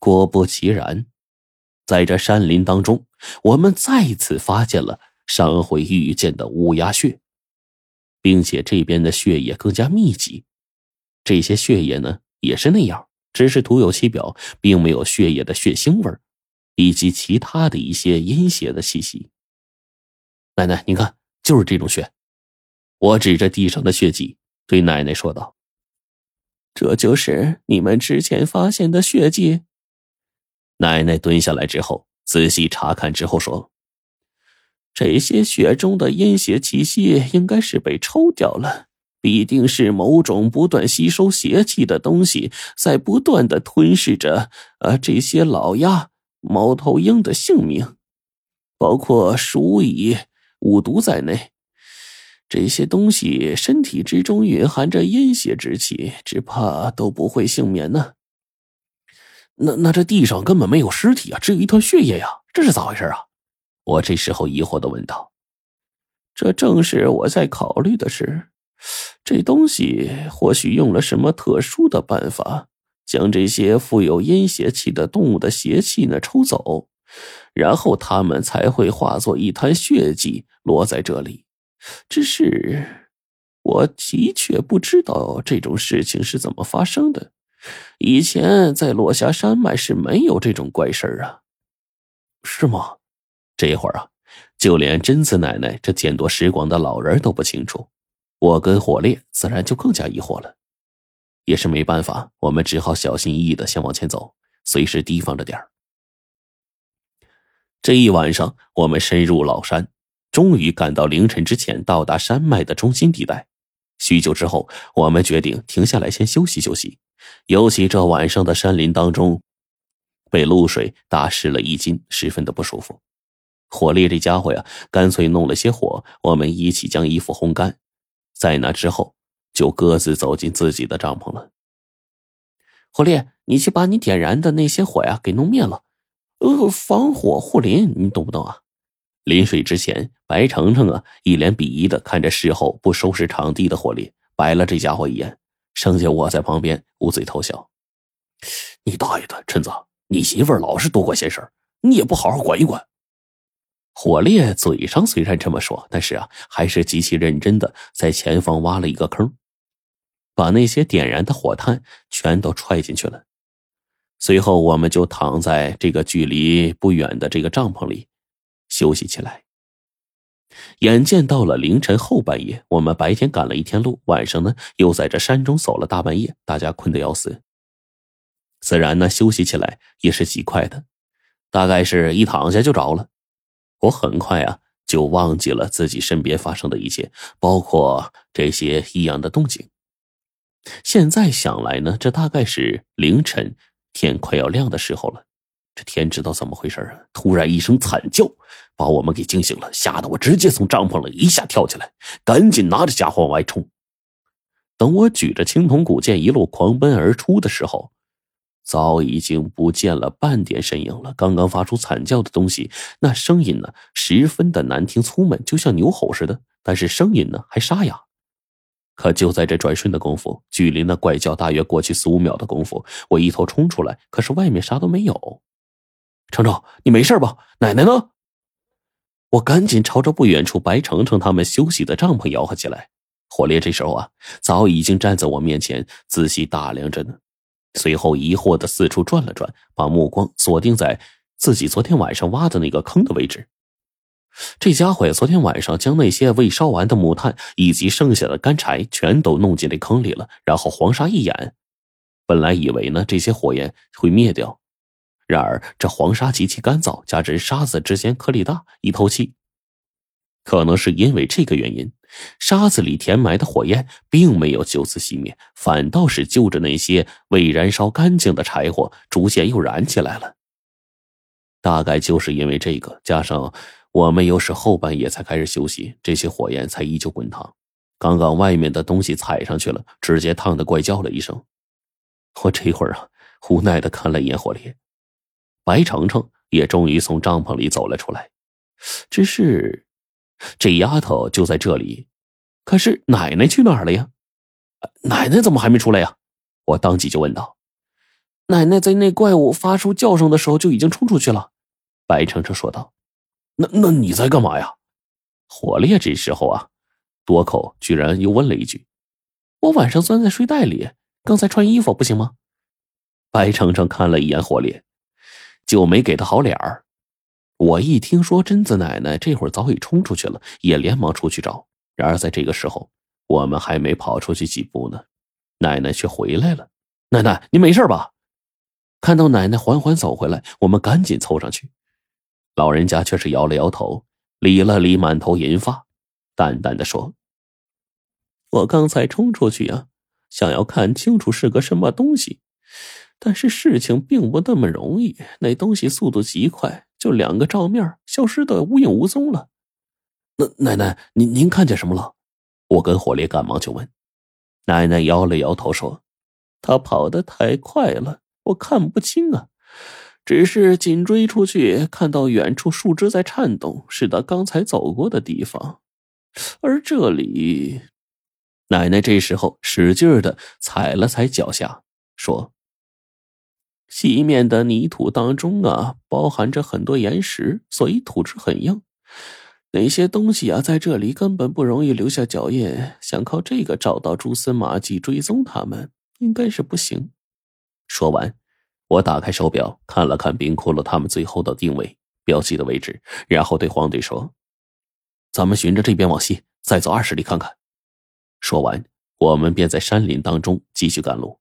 果不其然，在这山林当中，我们再次发现了上回遇见的乌鸦血，并且这边的血液更加密集。这些血液呢，也是那样，只是徒有其表，并没有血液的血腥味以及其他的一些阴邪的气息。奶奶，你看，就是这种血。我指着地上的血迹，对奶奶说道：“这就是你们之前发现的血迹。”奶奶蹲下来之后，仔细查看之后说：“这些血中的阴邪气息应该是被抽掉了，必定是某种不断吸收邪气的东西在不断的吞噬着呃这些老鸦、猫头鹰的性命，包括鼠蚁、五毒在内。”这些东西身体之中蕴含着阴邪之气，只怕都不会幸免呢。那那这地上根本没有尸体啊，只有一团血液呀，这是咋回事啊？我这时候疑惑的问道。这正是我在考虑的事，这东西或许用了什么特殊的办法，将这些富有阴邪气的动物的邪气呢抽走，然后他们才会化作一滩血迹落在这里。只是，我的确不知道这种事情是怎么发生的。以前在落霞山脉是没有这种怪事啊，是吗？这会儿啊，就连贞子奶奶这见多识广的老人都不清楚，我跟火烈自然就更加疑惑了。也是没办法，我们只好小心翼翼的先往前走，随时提防着点儿。这一晚上，我们深入老山。终于赶到凌晨之前到达山脉的中心地带。许久之后，我们决定停下来先休息休息。尤其这晚上的山林当中，被露水打湿了衣襟，十分的不舒服。火烈这家伙呀，干脆弄了些火，我们一起将衣服烘干。在那之后，就各自走进自己的帐篷了。火烈，你去把你点燃的那些火呀给弄灭了，呃，防火护林，你懂不懂啊？临睡之前，白程程啊，一脸鄙夷的看着事后不收拾场地的火烈，白了这家伙一眼。剩下我在旁边捂嘴偷笑。你大爷的，陈子，你媳妇老是多管闲事你也不好好管一管。火烈嘴上虽然这么说，但是啊，还是极其认真的在前方挖了一个坑，把那些点燃的火炭全都踹进去了。随后，我们就躺在这个距离不远的这个帐篷里。休息起来。眼见到了凌晨后半夜，我们白天赶了一天路，晚上呢又在这山中走了大半夜，大家困得要死。自然呢休息起来也是极快的，大概是一躺下就着了。我很快啊就忘记了自己身边发生的一切，包括这些异样的动静。现在想来呢，这大概是凌晨天快要亮的时候了。这天知道怎么回事啊！突然一声惨叫，把我们给惊醒了，吓得我直接从帐篷里一下跳起来，赶紧拿着家伙往外冲。等我举着青铜古剑一路狂奔而出的时候，早已经不见了半点身影了。刚刚发出惨叫的东西，那声音呢，十分的难听粗闷，就像牛吼似的，但是声音呢还沙哑。可就在这转瞬的功夫，距离那怪叫大约过去四五秒的功夫，我一头冲出来，可是外面啥都没有。程程，你没事吧？奶奶呢？我赶紧朝着不远处白程程他们休息的帐篷吆喝起来。火烈这时候啊，早已经站在我面前，仔细打量着呢。随后疑惑的四处转了转，把目光锁定在自己昨天晚上挖的那个坑的位置。这家伙呀，昨天晚上将那些未烧完的木炭以及剩下的干柴全都弄进这坑里了，然后黄沙一掩。本来以为呢，这些火焰会灭掉。然而，这黄沙极其干燥，加之沙子之间颗粒大，易透气。可能是因为这个原因，沙子里填埋的火焰并没有就此熄灭，反倒是就着那些未燃烧干净的柴火，逐渐又燃起来了。大概就是因为这个，加上我们又是后半夜才开始休息，这些火焰才依旧滚烫。刚刚外面的东西踩上去了，直接烫得怪叫了一声。我这会儿啊，无奈的看了一眼火烈。白程程也终于从帐篷里走了出来，只是这丫头就在这里，可是奶奶去哪儿了呀？奶奶怎么还没出来呀？我当即就问道。奶奶在那怪物发出叫声的时候就已经冲出去了。白程程说道：“那那你在干嘛呀？”火烈这时候啊，多口居然又问了一句：“我晚上钻在睡袋里，刚才穿衣服不行吗？”白程程看了一眼火烈，就没给他好脸儿。我一听说贞子奶奶这会儿早已冲出去了，也连忙出去找。然而在这个时候，我们还没跑出去几步呢，奶奶却回来了。奶奶，您没事吧？看到奶奶缓缓走回来，我们赶紧凑上去。老人家却是摇了摇头，理了理满头银发，淡淡的说：“我刚才冲出去呀，想要看清楚是个什么东西，但是事情并不那么容易。那东西速度极快，就两个照面，消失的无影无踪了。那奶奶，您您看见什么了？”我跟火烈赶忙就问。奶奶摇了摇头说：“他跑得太快了，我看不清啊。”只是紧追出去，看到远处树枝在颤动，是他刚才走过的地方。而这里，奶奶这时候使劲的踩了踩脚下，说：“西面的泥土当中啊，包含着很多岩石，所以土质很硬。那些东西啊，在这里根本不容易留下脚印。想靠这个找到蛛丝马迹，追踪他们，应该是不行。”说完。我打开手表，看了看冰窟窿他们最后的定位标记的位置，然后对黄队说：“咱们循着这边往西，再走二十里看看。”说完，我们便在山林当中继续赶路。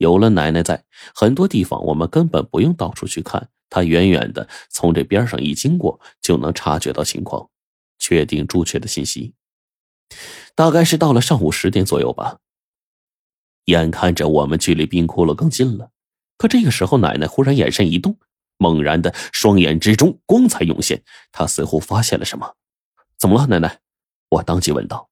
有了奶奶在，很多地方我们根本不用到处去看，她远远的从这边上一经过，就能察觉到情况，确定朱雀的信息。大概是到了上午十点左右吧。眼看着我们距离冰窟窿更近了。可这个时候，奶奶忽然眼神一动，猛然的双眼之中光彩涌现，她似乎发现了什么。怎么了，奶奶？我当即问道。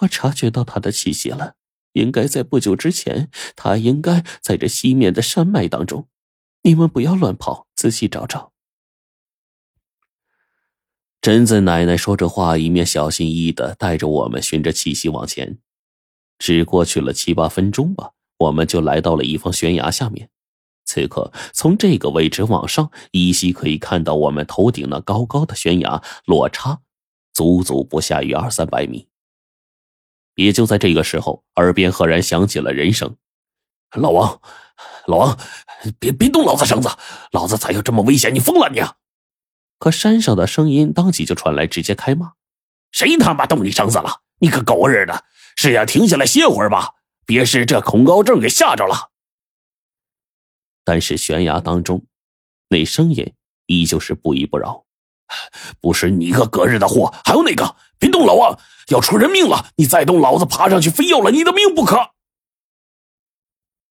我察觉到他的气息了，应该在不久之前，他应该在这西面的山脉当中。你们不要乱跑，仔细找找。贞子奶奶说着话，一面小心翼翼的带着我们循着气息往前。只过去了七八分钟吧，我们就来到了一方悬崖下面。此刻，从这个位置往上，依稀可以看到我们头顶那高高的悬崖，落差足足不下于二三百米。也就在这个时候，耳边赫然响起了人声：“老王，老王，别别动老子绳子，老子才有这么危险，你疯了你！”可山上的声音当即就传来，直接开骂：“谁他妈动你绳子了？你个狗日的，是要停下来歇会儿吧？别是这恐高症给吓着了。”但是悬崖当中，那声音依旧是不依不饶。不是你一个隔日的货，还有哪个，别动老王，要出人命了！你再动，老子爬上去非要了你的命不可！